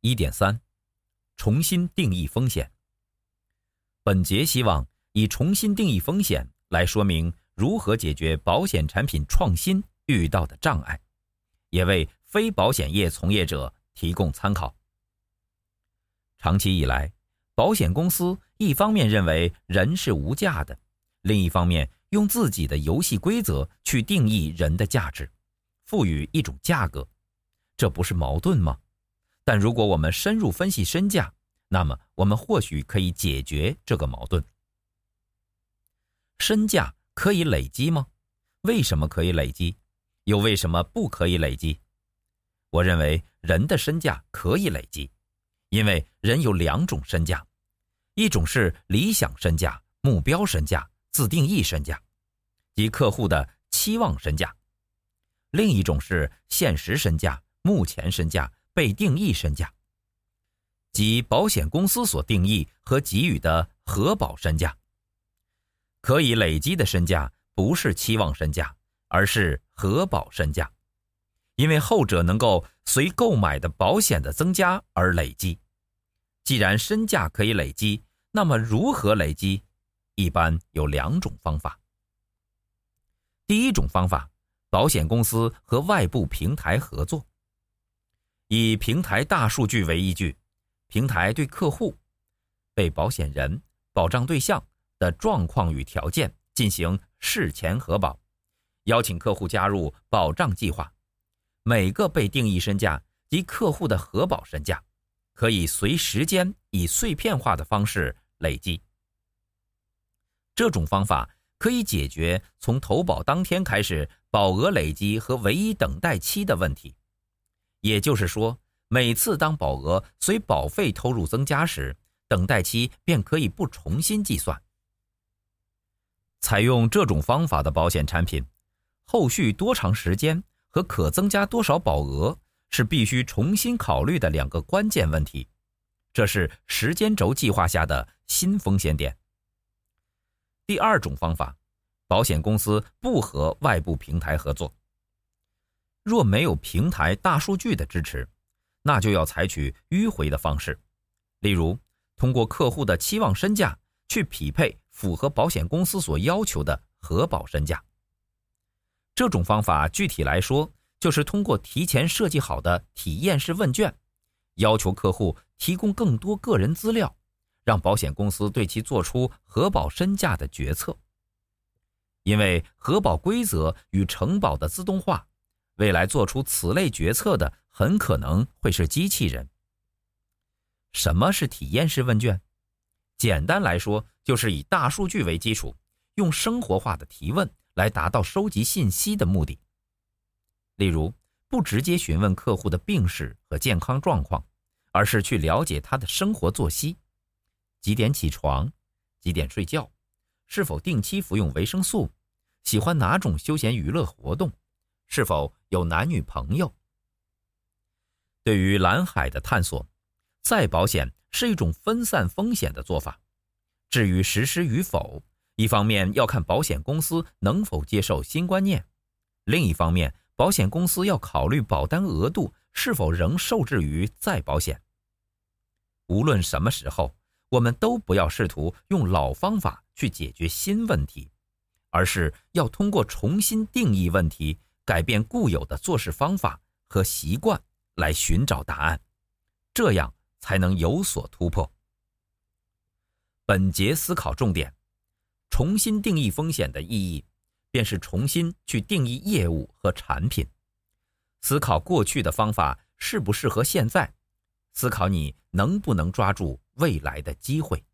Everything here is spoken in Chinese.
一点三，重新定义风险。本节希望以重新定义风险来说明如何解决保险产品创新遇到的障碍，也为非保险业从业者提供参考。长期以来，保险公司一方面认为人是无价的，另一方面用自己的游戏规则去定义人的价值，赋予一种价格，这不是矛盾吗？但如果我们深入分析身价，那么我们或许可以解决这个矛盾。身价可以累积吗？为什么可以累积？又为什么不可以累积？我认为人的身价可以累积，因为人有两种身价，一种是理想身价、目标身价、自定义身价，即客户的期望身价；另一种是现实身价、目前身价。被定义身价，即保险公司所定义和给予的核保身价。可以累积的身价不是期望身价，而是核保身价，因为后者能够随购买的保险的增加而累积。既然身价可以累积，那么如何累积？一般有两种方法。第一种方法，保险公司和外部平台合作。以平台大数据为依据，平台对客户、被保险人、保障对象的状况与条件进行事前核保，邀请客户加入保障计划。每个被定义身价及客户的核保身价，可以随时间以碎片化的方式累积。这种方法可以解决从投保当天开始保额累积和唯一等待期的问题。也就是说，每次当保额随保费投入增加时，等待期便可以不重新计算。采用这种方法的保险产品，后续多长时间和可增加多少保额是必须重新考虑的两个关键问题。这是时间轴计划下的新风险点。第二种方法，保险公司不和外部平台合作。若没有平台大数据的支持，那就要采取迂回的方式，例如通过客户的期望身价去匹配符合保险公司所要求的核保身价。这种方法具体来说，就是通过提前设计好的体验式问卷，要求客户提供更多个人资料，让保险公司对其做出核保身价的决策。因为核保规则与承保的自动化。未来做出此类决策的很可能会是机器人。什么是体验式问卷？简单来说，就是以大数据为基础，用生活化的提问来达到收集信息的目的。例如，不直接询问客户的病史和健康状况，而是去了解他的生活作息：几点起床，几点睡觉，是否定期服用维生素，喜欢哪种休闲娱乐活动。是否有男女朋友？对于蓝海的探索，再保险是一种分散风险的做法。至于实施与否，一方面要看保险公司能否接受新观念，另一方面，保险公司要考虑保单额度是否仍受制于再保险。无论什么时候，我们都不要试图用老方法去解决新问题，而是要通过重新定义问题。改变固有的做事方法和习惯来寻找答案，这样才能有所突破。本节思考重点：重新定义风险的意义，便是重新去定义业务和产品。思考过去的方法适不适合现在，思考你能不能抓住未来的机会。